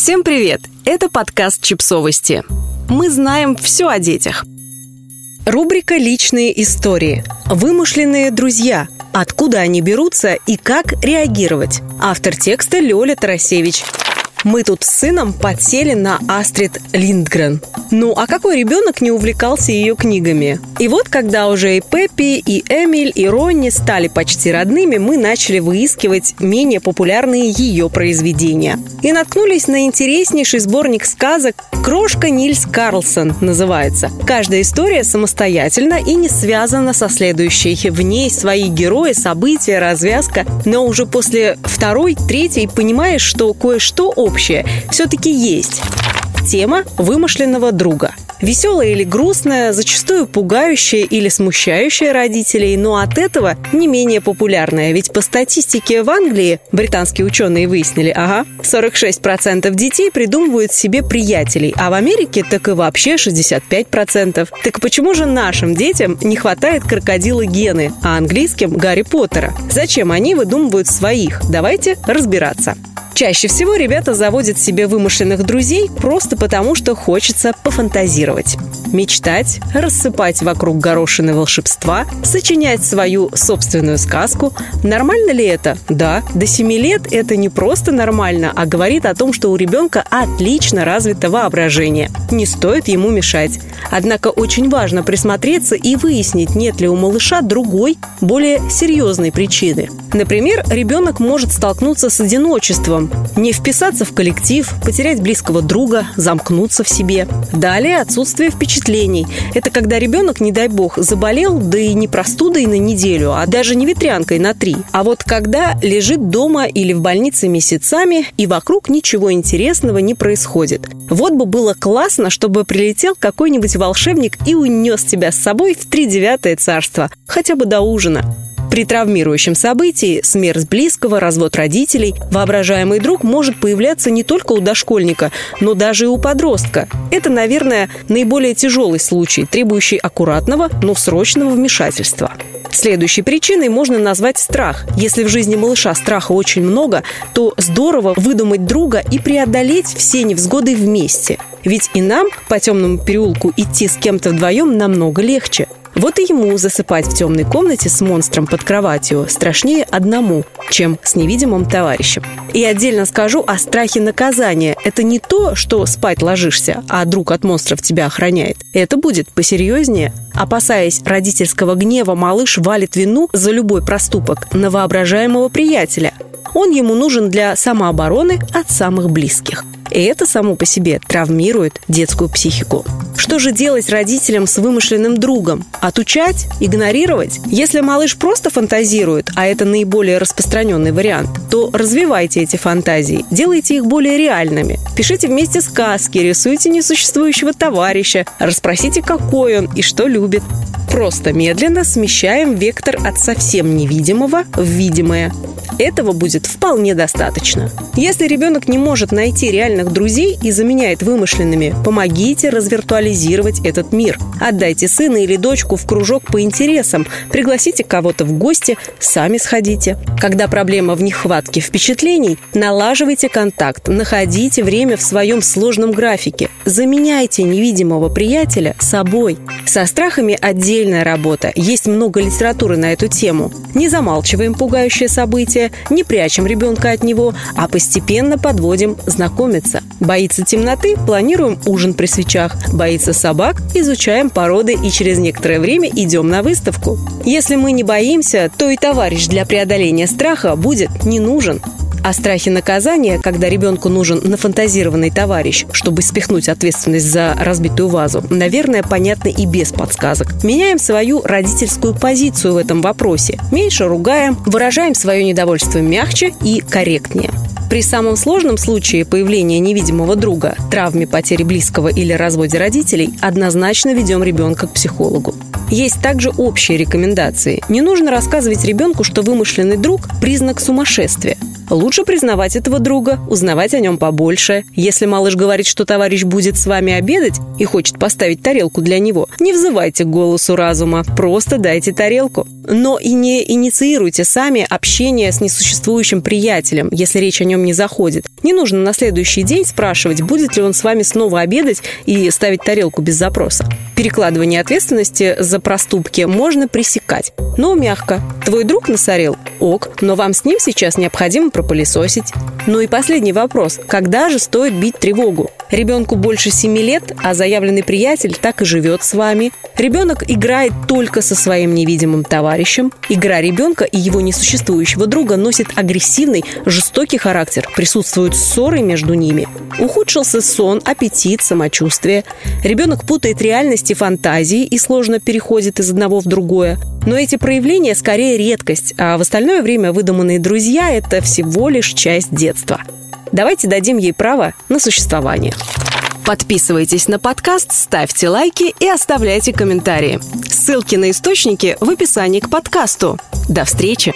Всем привет! Это подкаст «Чипсовости». Мы знаем все о детях. Рубрика «Личные истории». Вымышленные друзья. Откуда они берутся и как реагировать. Автор текста Лёля Тарасевич. Мы тут с сыном подсели на Астрид Линдгрен. Ну, а какой ребенок не увлекался ее книгами? И вот, когда уже и Пеппи, и Эмиль, и Ронни стали почти родными, мы начали выискивать менее популярные ее произведения. И наткнулись на интереснейший сборник сказок «Крошка Нильс Карлсон» называется. Каждая история самостоятельна и не связана со следующей. В ней свои герои, события, развязка. Но уже после второй, третьей понимаешь, что кое-что общее все-таки есть. Тема вымышленного друга – Веселая или грустная, зачастую пугающая или смущающая родителей, но от этого не менее популярная. Ведь по статистике в Англии, британские ученые выяснили, ага, 46% детей придумывают себе приятелей, а в Америке так и вообще 65%. Так почему же нашим детям не хватает крокодила Гены, а английским Гарри Поттера? Зачем они выдумывают своих? Давайте разбираться. Чаще всего ребята заводят себе вымышленных друзей просто потому, что хочется пофантазировать. Мечтать, рассыпать вокруг горошины волшебства, сочинять свою собственную сказку. Нормально ли это? Да. До 7 лет это не просто нормально, а говорит о том, что у ребенка отлично развито воображение. Не стоит ему мешать. Однако очень важно присмотреться и выяснить, нет ли у малыша другой, более серьезной причины. Например, ребенок может столкнуться с одиночеством, не вписаться в коллектив, потерять близкого друга, замкнуться в себе. Далее отсутствие впечатлений. Это когда ребенок, не дай бог, заболел, да и не простудой на неделю, а даже не ветрянкой на три. А вот когда лежит дома или в больнице месяцами, и вокруг ничего интересного не происходит. Вот бы было классно, чтобы прилетел какой-нибудь волшебник и унес тебя с собой в тридевятое царство, хотя бы до ужина. При травмирующем событии, смерть близкого, развод родителей, воображаемый друг может появляться не только у дошкольника, но даже и у подростка. Это, наверное, наиболее тяжелый случай, требующий аккуратного, но срочного вмешательства. Следующей причиной можно назвать страх. Если в жизни малыша страха очень много, то здорово выдумать друга и преодолеть все невзгоды вместе. Ведь и нам по темному переулку идти с кем-то вдвоем намного легче. Вот и ему засыпать в темной комнате с монстром под кроватью страшнее одному, чем с невидимым товарищем. И отдельно скажу о страхе наказания. Это не то, что спать ложишься, а друг от монстров тебя охраняет. Это будет посерьезнее. Опасаясь родительского гнева, малыш валит вину за любой проступок на воображаемого приятеля. Он ему нужен для самообороны от самых близких. И это само по себе травмирует детскую психику. Что же делать родителям с вымышленным другом? Отучать? Игнорировать? Если малыш просто фантазирует, а это наиболее распространенный вариант, то развивайте эти фантазии, делайте их более реальными. Пишите вместе сказки, рисуйте несуществующего товарища, расспросите, какой он и что любит. Просто медленно смещаем вектор от совсем невидимого в видимое. Этого будет вполне достаточно. Если ребенок не может найти реальных друзей и заменяет вымышленными, помогите развиртуализировать этот мир. Отдайте сына или дочку в кружок по интересам, пригласите кого-то в гости, сами сходите. Когда проблема в нехватке впечатлений, налаживайте контакт, находите время в своем сложном графике, заменяйте невидимого приятеля собой. Со страхами отдельная работа, есть много литературы на эту тему. Не замалчиваем пугающие события, не прячем ребенка от него, а постепенно подводим знакомиться. Боится темноты – планируем ужин при свечах. Боится собак – изучаем породы и через некоторое время идем на выставку. Если мы не боимся, то и товарищ для преодоления страха будет не нужен. О страхе наказания, когда ребенку нужен нафантазированный товарищ, чтобы спихнуть ответственность за разбитую вазу, наверное, понятно и без подсказок. Меняем свою родительскую позицию в этом вопросе. Меньше ругаем, выражаем свое недовольство мягче и корректнее. При самом сложном случае появления невидимого друга, травме потери близкого или разводе родителей, однозначно ведем ребенка к психологу. Есть также общие рекомендации. Не нужно рассказывать ребенку, что вымышленный друг – признак сумасшествия. Лучше признавать этого друга, узнавать о нем побольше. Если малыш говорит, что товарищ будет с вами обедать и хочет поставить тарелку для него, не взывайте к голосу разума, просто дайте тарелку. Но и не инициируйте сами общение с несуществующим приятелем, если речь о нем не заходит. Не нужно на следующий день спрашивать, будет ли он с вами снова обедать и ставить тарелку без запроса. Перекладывание ответственности за проступки можно пресекать, но мягко. Твой друг насорил? Ок, но вам с ним сейчас необходимо пропылесосить. Ну и последний вопрос. Когда же стоит бить тревогу? Ребенку больше 7 лет, а заявленный приятель так и живет с вами. Ребенок играет только со своим невидимым товарищем. Игра ребенка и его несуществующего друга носит агрессивный, жестокий характер. Присутствуют ссоры между ними. Ухудшился сон, аппетит, самочувствие. Ребенок путает реальность и фантазии и сложно переходит из одного в другое. Но эти проявления скорее редкость, а в остальное время выдуманные друзья – это всего лишь часть детства. Давайте дадим ей право на существование. Подписывайтесь на подкаст, ставьте лайки и оставляйте комментарии. Ссылки на источники в описании к подкасту. До встречи!